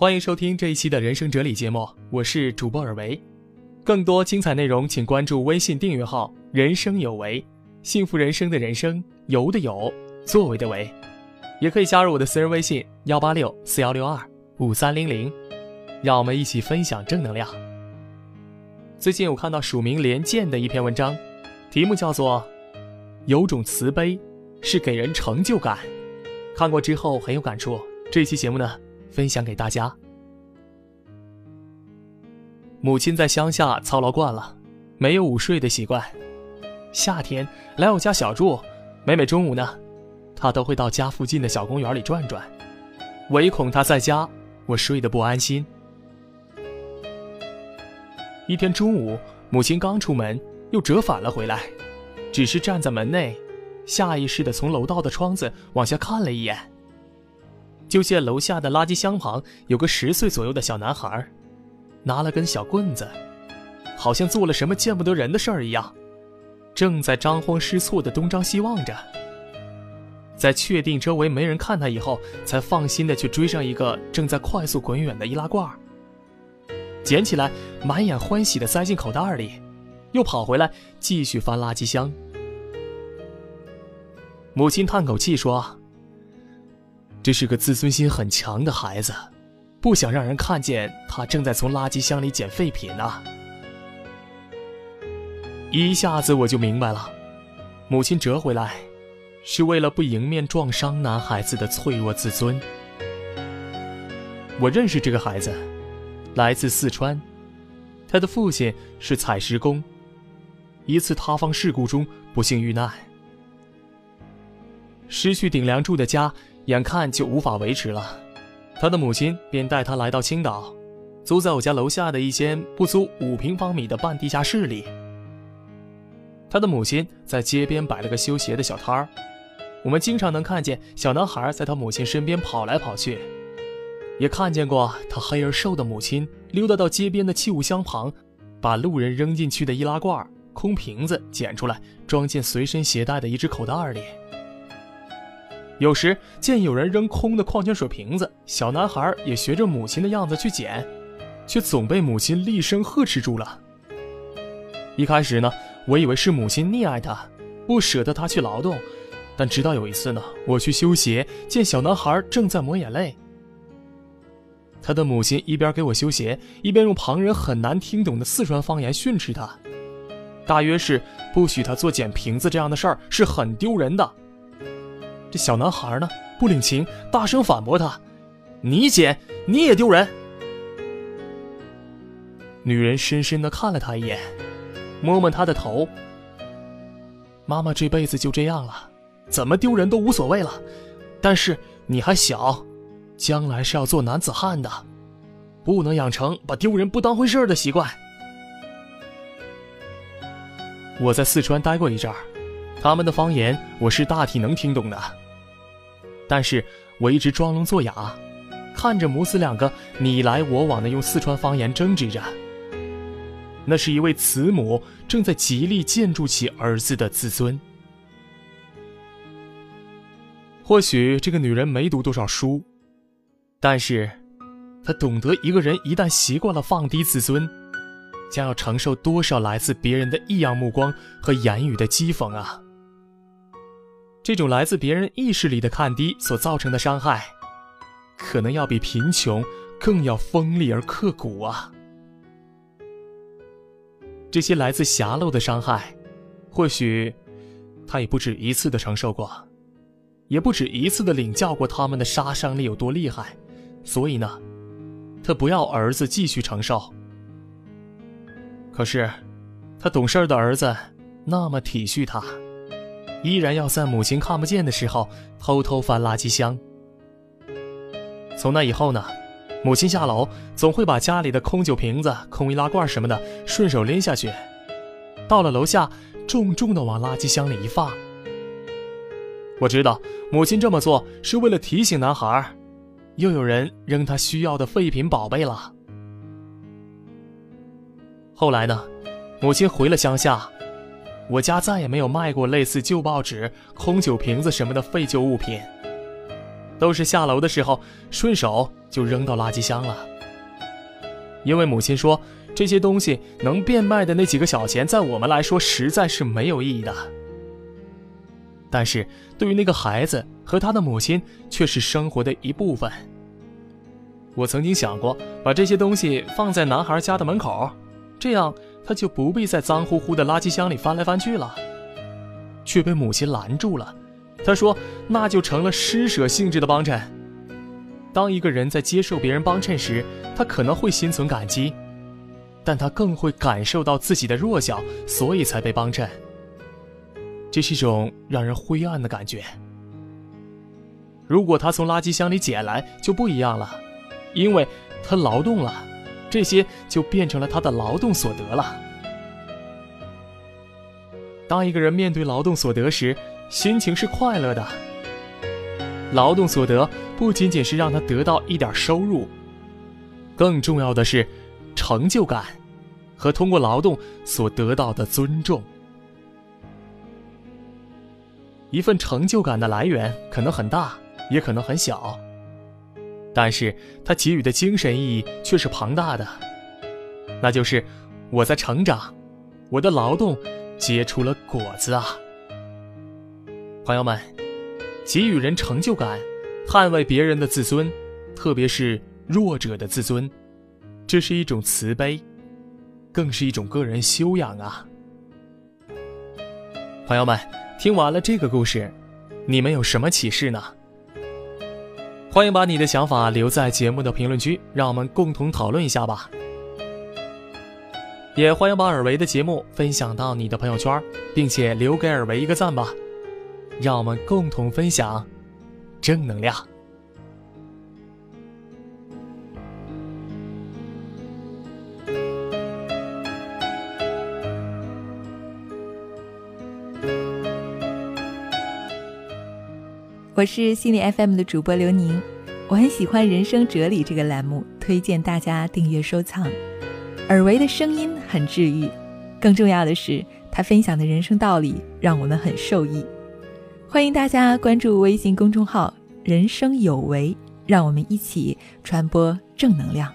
欢迎收听这一期的人生哲理节目，我是主播尔维。更多精彩内容，请关注微信订阅号“人生有为”，幸福人生的人生有的有，作为的为。也可以加入我的私人微信幺八六四幺六二五三零零，让我们一起分享正能量。最近我看到署名连剑的一篇文章，题目叫做《有种慈悲是给人成就感》，看过之后很有感触。这期节目呢？分享给大家。母亲在乡下操劳惯了，没有午睡的习惯。夏天来我家小住，每每中午呢，她都会到家附近的小公园里转转，唯恐她在家我睡得不安心。一天中午，母亲刚出门，又折返了回来，只是站在门内，下意识的从楼道的窗子往下看了一眼。就见楼下的垃圾箱旁有个十岁左右的小男孩，拿了根小棍子，好像做了什么见不得人的事儿一样，正在张慌失措的东张西望着。在确定周围没人看他以后，才放心的去追上一个正在快速滚远的易拉罐，捡起来，满眼欢喜的塞进口袋里，又跑回来继续翻垃圾箱。母亲叹口气说。这是个自尊心很强的孩子，不想让人看见他正在从垃圾箱里捡废品呢。一下子我就明白了，母亲折回来，是为了不迎面撞伤男孩子的脆弱自尊。我认识这个孩子，来自四川，他的父亲是采石工，一次塌方事故中不幸遇难，失去顶梁柱的家。眼看就无法维持了，他的母亲便带他来到青岛，租在我家楼下的一间不足五平方米的半地下室里。他的母亲在街边摆了个修鞋的小摊儿，我们经常能看见小男孩在他母亲身边跑来跑去，也看见过他黑而瘦的母亲溜达到街边的器物箱旁，把路人扔进去的易拉罐、空瓶子捡出来，装进随身携带的一只口袋里。有时见有人扔空的矿泉水瓶子，小男孩也学着母亲的样子去捡，却总被母亲厉声呵斥住了。一开始呢，我以为是母亲溺爱他，不舍得他去劳动。但直到有一次呢，我去修鞋，见小男孩正在抹眼泪，他的母亲一边给我修鞋，一边用旁人很难听懂的四川方言训斥他，大约是不许他做捡瓶子这样的事儿，是很丢人的。这小男孩呢，不领情，大声反驳他：“你捡你也丢人。”女人深深的看了他一眼，摸摸他的头。妈妈这辈子就这样了，怎么丢人都无所谓了。但是你还小，将来是要做男子汉的，不能养成把丢人不当回事的习惯。我在四川待过一阵儿。他们的方言我是大体能听懂的，但是我一直装聋作哑，看着母子两个你来我往的用四川方言争执着。那是一位慈母正在极力建筑起儿子的自尊。或许这个女人没读多少书，但是，她懂得一个人一旦习惯了放低自尊，将要承受多少来自别人的异样目光和言语的讥讽啊！这种来自别人意识里的看低所造成的伤害，可能要比贫穷更要锋利而刻骨啊！这些来自狭陋的伤害，或许他也不止一次的承受过，也不止一次的领教过他们的杀伤力有多厉害，所以呢，他不要儿子继续承受。可是，他懂事的儿子那么体恤他。依然要在母亲看不见的时候偷偷翻垃圾箱。从那以后呢，母亲下楼总会把家里的空酒瓶子、空易拉罐什么的顺手拎下去，到了楼下重重的往垃圾箱里一放。我知道母亲这么做是为了提醒男孩，又有人扔他需要的废品宝贝了。后来呢，母亲回了乡下。我家再也没有卖过类似旧报纸、空酒瓶子什么的废旧物品。都是下楼的时候顺手就扔到垃圾箱了。因为母亲说，这些东西能变卖的那几个小钱，在我们来说实在是没有意义的。但是对于那个孩子和他的母亲，却是生活的一部分。我曾经想过，把这些东西放在男孩家的门口，这样他就不必在脏乎乎的垃圾箱里翻来翻去了。却被母亲拦住了。他说：“那就成了施舍性质的帮衬。当一个人在接受别人帮衬时，他可能会心存感激，但他更会感受到自己的弱小，所以才被帮衬。这是一种让人灰暗的感觉。如果他从垃圾箱里捡来，就不一样了，因为他劳动了，这些就变成了他的劳动所得了。”当一个人面对劳动所得时，心情是快乐的。劳动所得不仅仅是让他得到一点收入，更重要的是成就感和通过劳动所得到的尊重。一份成就感的来源可能很大，也可能很小，但是它给予的精神意义却是庞大的。那就是我在成长，我的劳动。结出了果子啊！朋友们，给予人成就感，捍卫别人的自尊，特别是弱者的自尊，这是一种慈悲，更是一种个人修养啊！朋友们，听完了这个故事，你们有什么启示呢？欢迎把你的想法留在节目的评论区，让我们共同讨论一下吧。也欢迎把尔维的节目分享到你的朋友圈，并且留给尔维一个赞吧，让我们共同分享正能量。我是心理 FM 的主播刘宁，我很喜欢《人生哲理》这个栏目，推荐大家订阅收藏。尔维的声音很治愈，更重要的是，他分享的人生道理让我们很受益。欢迎大家关注微信公众号“人生有为”，让我们一起传播正能量。